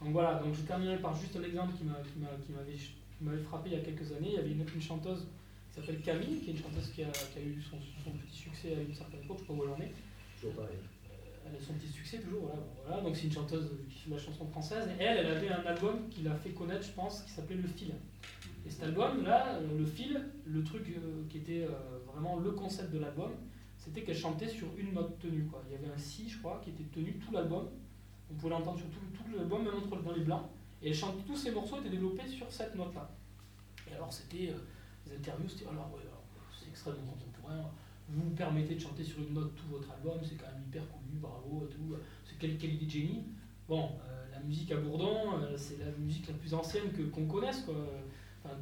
Donc voilà, donc je terminerai par juste un exemple qui m'avait frappé il y a quelques années. Il y avait une, chanteuse qui s'appelle Camille, qui est une chanteuse qui a, eu son, petit succès à une certaine époque, je ne sais pas où elle en est. Toujours pareil. Euh, elle a son petit succès toujours, voilà. Donc c'est une chanteuse qui fait de la chanson française. Et elle, elle avait un album qui l'a fait connaître, je pense, qui s'appelait Le Fil. Et cet album-là, Le Fil, le truc qui était vraiment le concept de l'album, c'était qu'elle chantait sur une note tenue. Quoi. Il y avait un si, je crois, qui était tenu tout l'album. On pouvait l'entendre sur tout, tout l'album, même entre, dans les blancs. Et elle chantait, tous ces morceaux étaient développés sur cette note-là. Et alors, c'était euh, les interviews, c'était alors, ouais, c'est extrêmement contemporain. Vous vous permettez de chanter sur une note tout votre album, c'est quand même hyper connu, bravo, tout. C'est quelle, qualité de génie. Bon, euh, la musique à Bourdon, euh, c'est la musique la plus ancienne que, qu'on connaisse. Quoi.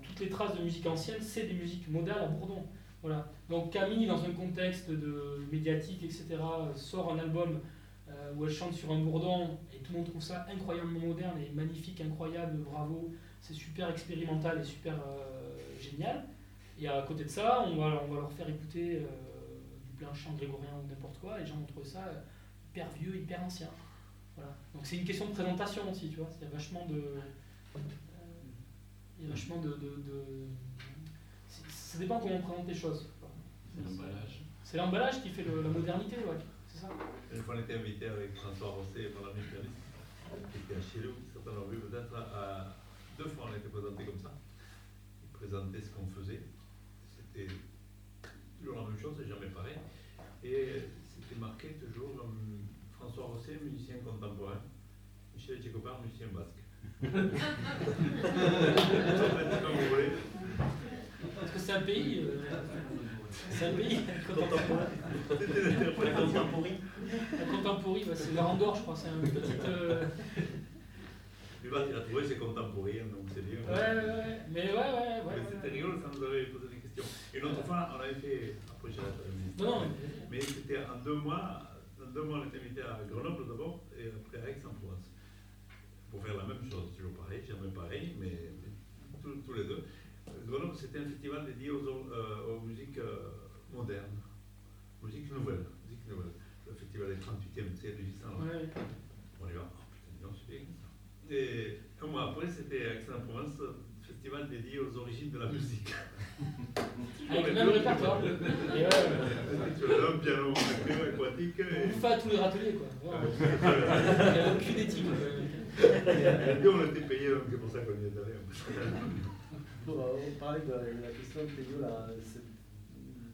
Toutes les traces de musique ancienne, c'est des musiques modales à Bourdon. Voilà. Donc Camille, dans un contexte de médiatique, etc., sort un album euh, où elle chante sur un bourdon et tout le monde trouve ça incroyablement moderne et magnifique, incroyable, bravo, c'est super expérimental et super euh, génial. Et à côté de ça, on va, on va leur faire écouter euh, du plein chant grégorien ou n'importe quoi, et les gens vont trouver ça hyper vieux, hyper ancien. Voilà. Donc c'est une question de présentation aussi, tu vois. Il y a vachement de. il y a vachement de ça dépend comment on présente les choses. C'est l'emballage. C'est l'emballage qui fait la modernité, ouais. C'est ça. Une fois, on était invité avec François Rosset et Madame Michalis, qui était à Chilou, certains l'ont vu peut-être, à, deux fois on a été présenté comme ça. Ils présentaient ce qu'on faisait. C'était toujours la même chose, c'est jamais pareil. Et c'était marqué toujours François Rosset, musicien contemporain, Michel Tchekopar, musicien basque. comme vous voulez. Parce que c'est un pays. Euh, c'est un pays contemporain. La contemporain. La contemporain, bah, c'est l'Arandor, je crois. C'est un petit. Euh... il a trouvé ses contemporains, donc c'est bien. Ouais, ouais, ouais. Mais ouais, ouais, ouais. Mais c'était rigolo, ça nous avait posé des questions. Et l'autre fois, on avait fait. Après, j'ai la Non, non. Mais c'était en deux mois. En deux mois, on était invité à Grenoble d'abord et après à Aix-en-Provence. Pour faire la même chose, toujours pareil, jamais pareil, mais tous les deux. C'était un festival dédié aux, euh, aux musiques euh, modernes, musique nouvelle, musique nouvelle. Le festival est 38e, c'est 1800. Ouais. On y va. Oh, putain, non, bien. Et un mois après, c'était Aix-en-Provence, festival dédié aux origines de la musique. Avec le même répertoire. Un piano, un piano aquatique. Et... On fait à tous les râteliers, quoi. Il n'y a aucune éthique. Et puis on était payé, donc c'est pour ça qu'on y est allé. Pour on parlait de la question de cette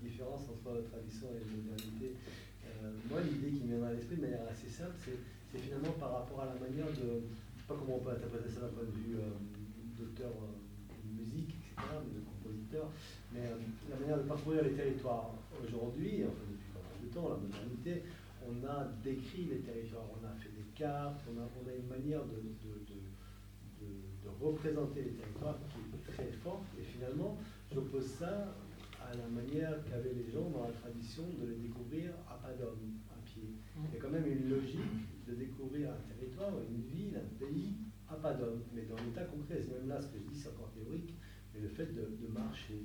différence entre tradition et modernité. Euh, moi, l'idée qui me vient à l'esprit de manière assez simple, c'est finalement par rapport à la manière de. Je sais pas comment on peut interpréter ça d'un point de vue euh, d'auteur euh, de musique, etc., de compositeur, mais la manière de parcourir les territoires. Aujourd'hui, enfin depuis pas mal de temps, la modernité, on a décrit les territoires, on a fait des cartes, on a, on a une manière de, de, de, de représenter les territoires qui très forte. Et finalement, j'oppose ça à la manière qu'avaient les gens dans la tradition de les découvrir à pas d'homme, à pied. Il y a quand même une logique de découvrir un territoire, une ville, un pays à pas d'homme. Mais dans l'état concret, c'est même là ce que je dis, c'est encore théorique, mais le fait de, marcher,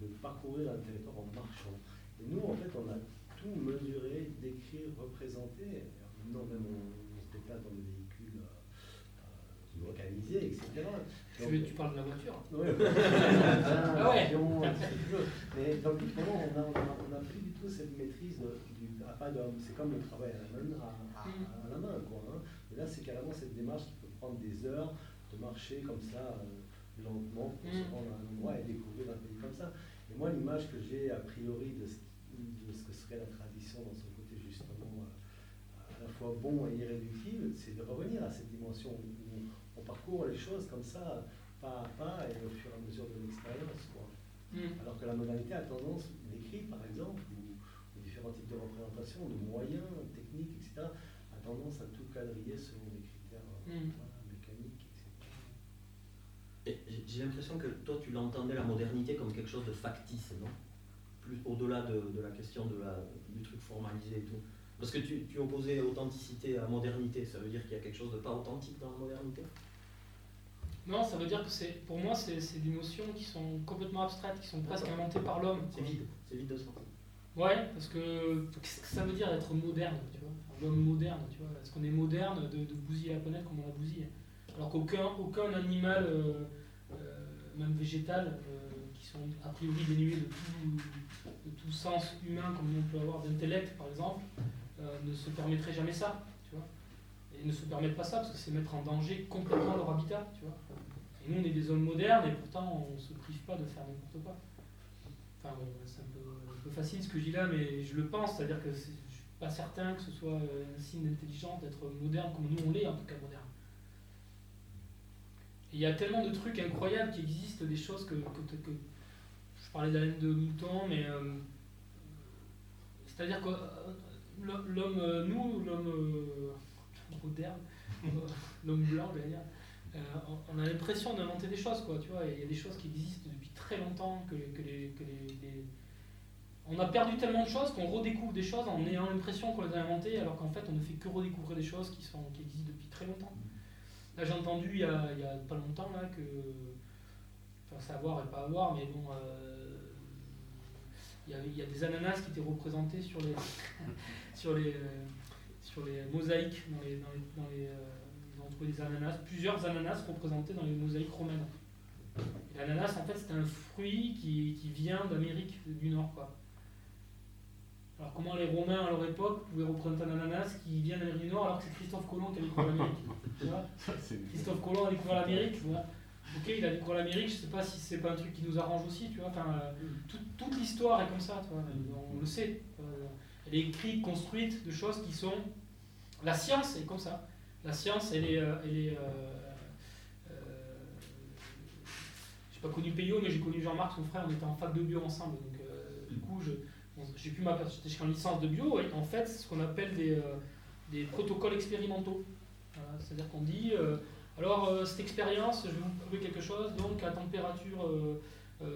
de, parcourir un territoire en marchant. Et nous, en fait, on a tout mesuré, décrit, représenté. Maintenant, même on, se déplace dans des véhicules euh, euh localisés, Tu, tu, parles de la voiture Oui. ah ouais. Mais donc, vraiment, on n'a on a, plus du tout cette maîtrise du à pas d'homme? C'est comme le travail à la main, à, à, la main quoi. Hein. Et là, c'est carrément cette démarche qui peut prendre des heures de marcher comme ça, euh, lentement, pour se rendre à un endroit et découvrir un pays comme ça. Et moi, l'image que j'ai a priori de ce, de ce, que serait la tradition dans son côté justement euh, à la fois bon et irréductible, c'est de revenir à cette dimension où on parcourt les choses comme ça, pas à pas et au fur et à mesure de l'expérience. Mm. Alors que la modalité a tendance, l'écrit par exemple, ou, différents types de représentations, de moyens, techniques, etc., a tendance à tout quadriller selon des critères mm. mécaniques, etc. J'ai l'impression que toi, tu l'entendais la modernité comme quelque chose de factice, non? Plus au-delà de, de, la question de la, du truc formalisé et tout. Parce que tu, tu opposais authenticité à modernité, ça veut dire qu'il y a quelque chose de pas authentique dans la modernité? Non, ça veut dire que c'est, pour moi, c'est, des notions qui sont complètement abstraites, qui sont presque inventées par l'homme. C'est vide, c'est vide de sens. Ouais, parce que qu'est-ce que ça veut dire être moderne, tu vois? L'homme moderne, tu vois. Est-ce qu'on est moderne de, de, bousiller la planète comme on la bousille? Alors qu'aucun aucun animal, euh, euh, même végétal, euh, qui sont a priori dénués de tout, de tout sens humain, comme on peut avoir d'intellect par exemple, ne se permettrait jamais ça, Et ne se permettent pas ça parce que c'est mettre en danger complètement leur habitat, tu vois Et nous, on est des hommes modernes et pourtant on ne se prive pas de faire n'importe quoi. Enfin bon, c'est un peu, facile ce que je dis là, mais je le pense, c'est-à-dire que je ne suis pas certain que ce soit un signe d'intelligence d'être moderne comme nous on l'est, en tout cas moderne. Il y a tellement de trucs incroyables qui existent, des choses que, je parlais d'Alain de mouton, mais euh, c'est-à-dire que euh, l'homme, euh, nous, l'homme l'homme blanc, je euh, on a l'impression d'inventer des choses, quoi, il y a des choses qui existent depuis très longtemps, que, les, que les, On a perdu tellement de choses qu'on redécouvre des choses en ayant l'impression qu'on les a inventées, alors qu'en fait on ne fait que redécouvrir des choses qui, sont, qui existent depuis très longtemps. Là j'ai entendu il y, a, pas longtemps là, que... Enfin savoir et pas avoir, mais bon... Euh, il, y a, des ananas qui étaient représentés sur les, sur les, euh, sur les mosaïques dans les, dans les, dans les euh, des ananas, plusieurs ananas représentés dans les mosaïques romaines. L'ananas, en fait, c'est un fruit qui, qui vient d'Amérique du Nord. Quoi. Alors, comment les Romains à leur époque pouvaient représenter un ananas qui vient d'Amérique du Nord alors que c'est Christophe Colomb qui a découvert l'Amérique Christophe Colomb a découvert l'Amérique. Ok, il a découvert l'Amérique, je ne sais pas si c'est pas un truc qui nous arrange aussi, tu vois? Enfin, euh, toute l'histoire est comme ça, tu vois? on le sait. Elle est écrite, construite de choses qui sont. La science est comme ça. La science, elle est. Euh, elle est euh, euh, pas connu Payot, mais j'ai connu Jean-Marc, son frère, on était en fac de bio ensemble. Donc, du coup, j'ai pu m'apercevoir, j'étais en licence de bio, et en fait, ce qu'on appelle des, des, protocoles expérimentaux. C'est-à-dire qu'on dit, alors cette expérience, je vais vous prouver quelque chose, donc à température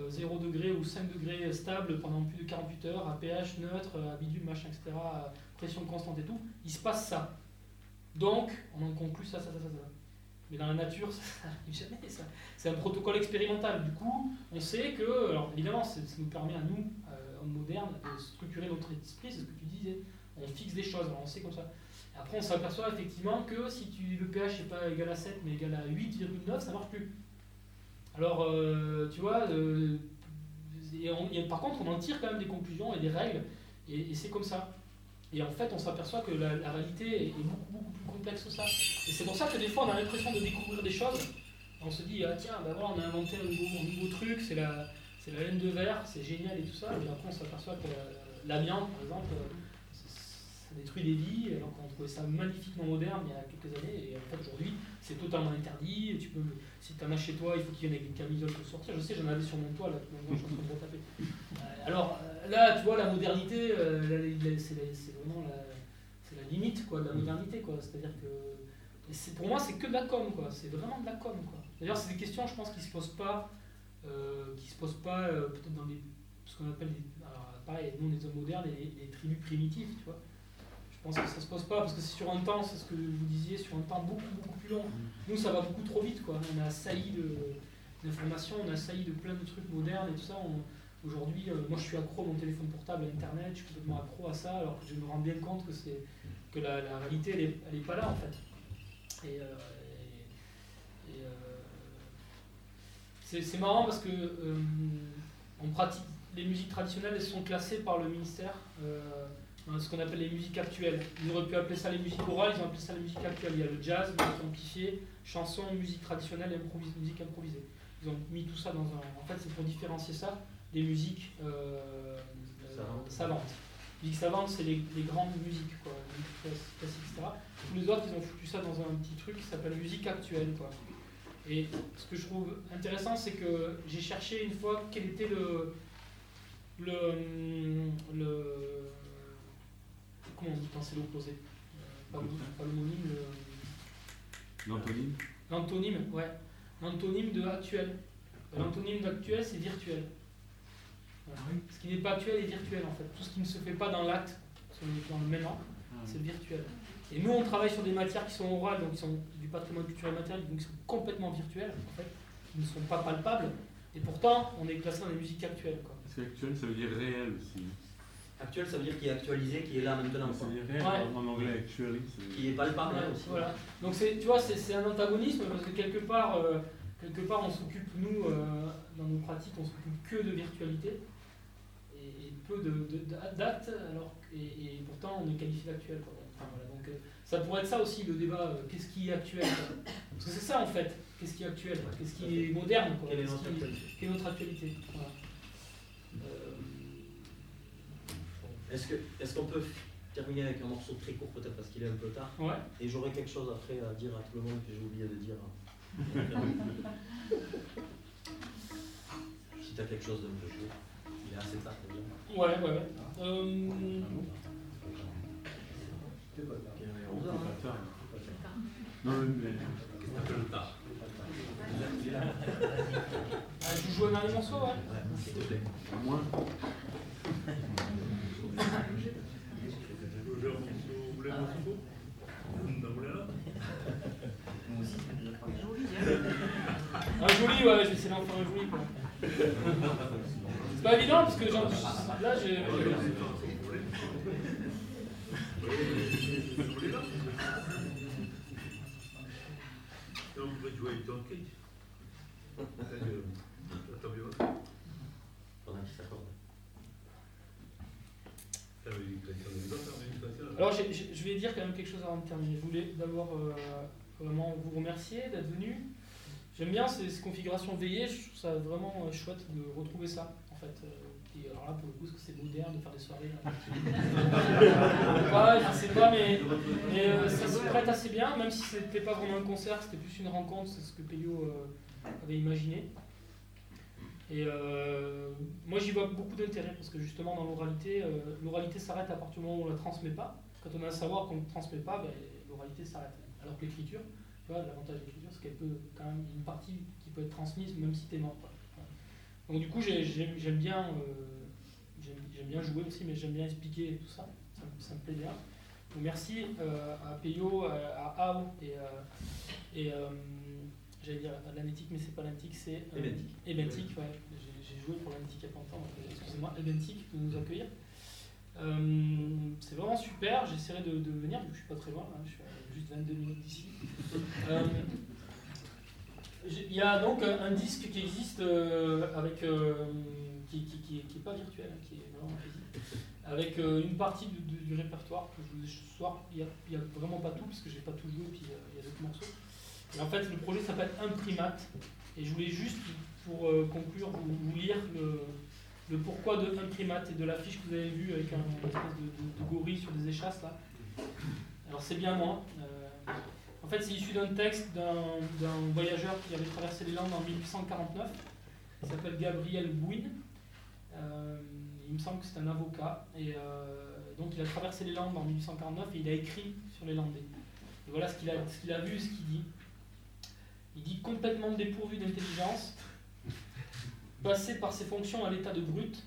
0 degré ou 5 degrés stable pendant plus de 48 heures, à pH neutre, à bidule, machin, etc., à pression constante et tout, il se passe ça. Donc, on en conclut ça, ça, ça, ça. Mais dans la nature, ça n'arrive jamais. Ça. C'est un protocole expérimental. Du coup, on sait que, alors évidemment, ça nous permet à nous, euh, hommes modernes, de structurer notre esprit, c'est ce que tu disais. On fixe des choses, on sait comme ça. Après, on s'aperçoit effectivement que si le pH n'est pas égal à 7, mais égal à 8,9, ça ne marche plus. Alors, euh, tu vois, euh, et par contre, on en tire quand même des conclusions et des règles, et, c'est comme ça. Et en fait, on s'aperçoit que la, réalité est beaucoup, plus complexe que ça. Et c'est pour ça que des fois, on a l'impression de découvrir des choses. On se dit, ah tiens, bah voilà, on a inventé un nouveau, un nouveau truc, c'est la, la laine de verre, c'est génial et tout ça. Et après, on s'aperçoit que l'amiante, par exemple, détruit des vies, alors qu'on trouvait ça magnifiquement moderne il y a quelques années. Et en fait, aujourd'hui, c'est totalement interdit. Tu peux, si tu en as chez toi, il faut qu'il y ait une camisole pour sortir. Je sais, j'en avais sur mon toit, là, je suis en train de. Euh, alors euh, là, tu vois, la modernité, euh, c'est vraiment la, la, limite quoi, de la modernité. C'est-à-dire que pour moi, c'est que de la com. C'est vraiment de la com. D'ailleurs, c'est des questions, je pense, qui se posent pas, qui se posent pas peut-être dans ce qu'on appelle, les, alors, pareil, nous, hommes modernes les, les tribus primitives, tu vois. Je pense que ça se pose pas parce que c'est sur un temps, c'est ce que vous disiez, sur un temps beaucoup beaucoup plus long. Nous ça va beaucoup trop vite quoi. On a assailli d'informations, on a assailli de plein de trucs modernes et tout ça. Aujourd'hui, euh, moi je suis accro à mon téléphone portable, à internet, je suis complètement accro à ça alors que je me rends bien compte que, c'est, que la, réalité elle est, elle est, pas là en fait. Et, euh, euh, c'est, marrant parce que on pratique, les musiques traditionnelles elles sont classées par le ministère ce qu'on appelle les musiques actuelles. Ils auraient pu appeler ça les musiques orales, ils ont appelé ça les musiques actuelles. Il y a le jazz, musique amplifiée, chanson, musique traditionnelle et musique improvisée. Ils ont mis tout ça dans un. En fait, c'est pour différencier ça des musiques euh, euh savantes. Musique savante, c'est les, grandes musiques, quoi, classiques, etc. Tous les autres, ils ont foutu ça dans un petit truc qui s'appelle musique actuelle, quoi. Et ce que je trouve intéressant, c'est que j'ai cherché une fois quel était le, le, le on dit quand c'est l'opposé euh, Pas l'homonyme, L'antonyme L'antonyme, ouais. L'antonyme de actuel. L'antonyme d'actuel, c'est virtuel. Ah ce qui n'est pas actuel est virtuel en fait. Tout ce qui ne se fait pas dans l'acte, dans le maintenant, ah c'est virtuel. Et nous, on travaille sur des matières qui sont orales, donc qui sont du patrimoine culturel matériel, donc qui sont complètement virtuelles, en fait, qui ne sont pas palpables. Et pourtant, on est classé dans les musiques actuelles. Quoi. Parce qu'actuel, ça veut dire réel aussi. Actuel, ça veut dire qu'il est actualisé, qu'il est là maintenant. Ça quoi. veut dire réel Ouais. en anglais, actually. Qui est palpable Ouais, aussi. Voilà. Donc c'est, tu vois, c'est, c'est un antagonisme parce que quelque part, euh, quelque part, on s'occupe nous euh, dans nos pratiques, on s'occupe que de virtualité et, et peu de, de- de- d'actes, alors et, et pourtant on est qualifié d'actuel. Enfin, voilà. Donc euh, ça pourrait être ça aussi le débat. euh, qu'est-ce qui est actuel quoi. Parce que c'est ça en fait. Qu'est-ce qui est actuel Qu'est-ce qui est moderne quoi. Quelle est notre qui- actualité? quelle est notre actualité? Voilà. Est-ce que, est-ce qu'on peut terminer avec un morceau très court peut-être parce qu'il est un peu tard ouais. et j'aurai quelque chose après à dire à tout le monde que j'ai oublié de dire. si tu as quelque chose de peu chaud, il est assez tard déjà. Ouais, ouais, ouais. Euh, C'est pas tard. Ok, on est à On 11 peut heures, hein. pas tard. C'est pas tard. Non, mais Un peu le tard. C'est pas tard. ah, je joue un dernier morceau, ouais. Ouais, s'il te plaît. à moins. Un joli, ouais, je vais essayer d'en faire un joli. C'est pas évident parce que là, j'ai. Pouvez jouer avec ton cake. Attends, Pendant qu'il s'accorde. Alors, je vais dire quand même quelque chose avant de terminer. Je voulais d'abord euh, vraiment vous remercier d'être venu. J'aime bien ces, ces configurations veillées, je trouve ça vraiment euh, chouette de retrouver ça, en fait. Euh, Et alors là, pour le coup, parce que c'est moderne de faire des soirées. Ouais, je sais pas, mais, mais, euh, ça se prête assez bien, même si c'était pas vraiment un concert, c'était plus une rencontre, c'est ce que Peyo euh, avait imaginé. Et euh, moi j'y vois beaucoup d'intérêt parce que justement dans l'oralité, euh, l'oralité s'arrête à partir du moment où on ne la transmet pas. Quand on a un savoir qu'on ne transmet pas, ben, l'oralité s'arrête. Alors que l'écriture, l'avantage de l'écriture, c'est qu'elle peut quand même, une partie qui peut être transmise même si tu es mort. Donc du coup j'ai- j'aime bien, euh, j'aime bien jouer aussi, mais j'aime bien expliquer tout ça. Ça, me- plaît bien. Donc merci à Peyo, à, Ao et, et j'allais dire à l'analytique, mais c'est pas l'analytique, c'est euh, Ebentic. Ebentic, ouais. J'ai joué pour l'analytique il y a pas longtemps, donc, euh, excusez-moi, Ebentic de nous accueillir. Euh, c'est vraiment super, j'essaierai de, de venir, vu que je suis pas très loin, hein, je suis à juste 22 minutes d'ici. Euh, Il y a donc un, disque qui existe euh, avec euh, qui, qui, qui, est- qui est pas virtuel, hein, qui est vraiment physique, avec euh, une partie du, du- du répertoire que je vous ai ce soir. Il n'y a, a vraiment pas tout, parce que j'ai pas tout joué, puis euh, il y a d'autres morceaux. Et en fait, le projet s'appelle Imprimate, et je voulais juste, pour euh, conclure, vous, lire le, pourquoi de Imprimate et de l'affiche que vous avez vue avec un une espèce de, gorille sur des échasses là. Alors c'est bien moi. Euh, en fait, c'est issu d'un texte d'un voyageur qui avait traversé les Landes en 1849. Il s'appelle Gabriel Bouin. Euh, il me semble que c'est un avocat. Et donc il a traversé les Landes en 1849 et il a écrit sur les Landais. Et voilà ce qu'il a, ce qu'il a vu, ce qu'il dit. Il dit complètement dépourvu d'intelligence, passé par ses fonctions à l'état de brute,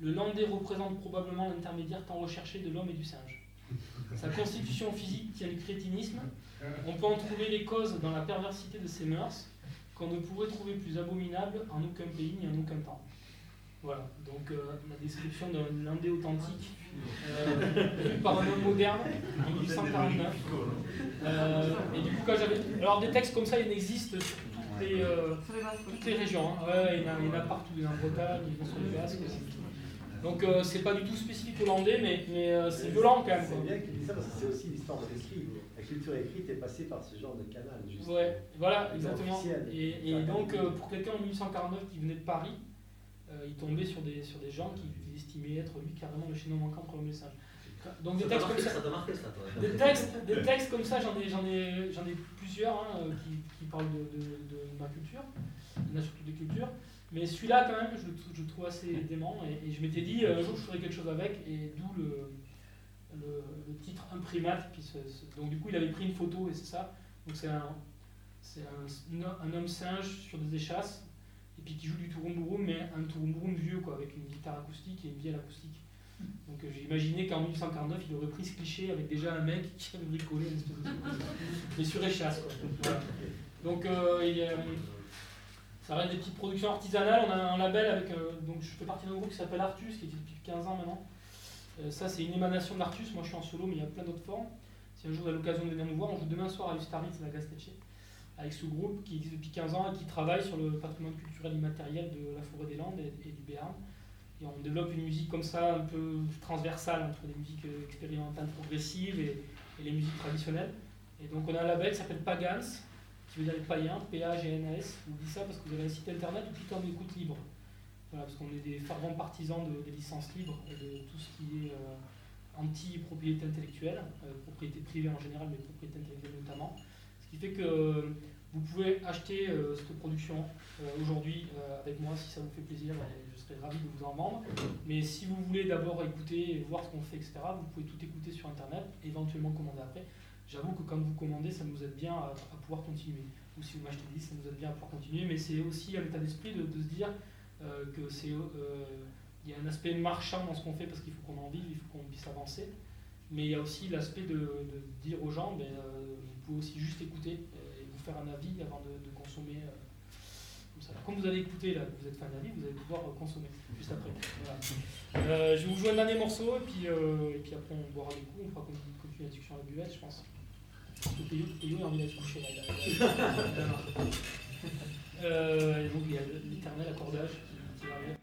le Landais représente probablement l'intermédiaire tant recherché de l'homme et du singe. Sa constitution physique tient le crétinisme. On peut en trouver les causes dans la perversité de ses mœurs, qu'on ne pourrait trouver plus abominable en aucun pays ni en aucun temps. Voilà, donc euh, la description d'un Landais authentique, euh, vu par un homme moderne en 1849. Euh, et du coup, quand j'avais. Alors, des textes comme ça, il existe sur toutes les, euh, toutes les régions. hein. Ouais, il, y en a, il y en a partout, il y en a en Bretagne, il y en a sur les Basques. Donc, euh, c'est pas du tout spécifique hollandais, mais, mais c'est violent quand même. C'est bien que tu dis ça parce que c'est aussi l'histoire de l'écrit. La culture écrite est passée par ce genre de canal. justement. Ouais, voilà, exactement. Et, et donc, pour quelqu'un en 1849 qui venait de Paris, euh, il tombait sur des, sur des gens qui estimaient être lui carrément le chaînon manquant pour le message. Donc, des textes comme marqué, ça. ça marqué ça, toi Des textes, des textes comme ça, j'en ai, j'en ai, j'en ai plusieurs hein, euh, qui, qui parlent de, de- de ma culture. Il y en a surtout des cultures. Mais celui-là, quand même, je je le trouve assez dément. Et, et je m'étais dit, euh, un jour, je ferais quelque chose avec. Et d'où le, le, le titre imprimate. Puis ce- ce- donc, du coup, il avait pris une photo et c'est ça. Donc, c'est un, c'est un, un homme singe sur des échasses. Et puis qui joue du turumburum, mais un turumburum vieux, quoi, avec une guitare acoustique et une vielle acoustique. Donc euh, j'ai imaginé qu'en 1849, il aurait pris ce cliché avec déjà un mec qui avait bricolé de. Mais sur échasse, quoi. Donc euh, a- ça reste des petites productions artisanales. On a un label avec. euh, donc je fais partie d'un groupe qui s'appelle Artus, qui existe depuis 15 ans maintenant. Euh, ça, c'est une émanation d'Artus. Moi, je suis en solo, mais il y a plein d'autres formes. Si un jour vous avez l'occasion de venir nous voir, on joue demain soir à Ustaritz, à la Gastecce, avec ce groupe qui existe depuis 15 ans et qui travaille sur le patrimoine culturel immatériel de la forêt des Landes et, du Béarn. Et on développe une musique comme ça, un peu transversale entre les musiques euh, expérimentales progressives et, les musiques traditionnelles. Et donc on a un label qui s'appelle Pagans, qui veut dire les païens, P-A-G-N-A-S. Je vous dis ça parce que vous avez un site internet où tout en écoute libre. Voilà, parce qu'on est des fervents partisans de- des licences libres et de tout ce qui est euh, anti-propriété intellectuelle, euh, propriété privée en général, mais propriété intellectuelle notamment. Ce qui fait que vous pouvez acheter euh, cette production euh, aujourd'hui euh, avec moi si ça vous fait plaisir, et je serais ravi de vous en vendre. Mais si vous voulez d'abord écouter et voir ce qu'on fait, etc., vous pouvez tout écouter sur internet, éventuellement commander après. J'avoue que quand vous commandez, ça nous aide bien à, à pouvoir continuer. Ou si vous m'achetez des disques, ça nous aide bien à pouvoir continuer. Mais c'est aussi un état d'esprit de, se dire que c'est il y a un aspect marchand dans ce qu'on fait parce qu'il faut qu'on en vive, il faut qu'on puisse avancer. Mais il y a aussi l'aspect de, de dire aux gens, ben, vous pouvez aussi juste écouter un avis avant de, consommer. euh, comme vous allez écouter, là, vous êtes fan d'avis, vous allez pouvoir euh, consommer juste après. Euh, je vais vous jouer un dernier morceau et puis, euh, et puis après on boira des coups, on fera con- continuer la discussion à la buvette, je pense. Parce que Péo, Péo a envie d'aller se coucher là. il a-. Euh, et il y a l'éternel accordage va arriver.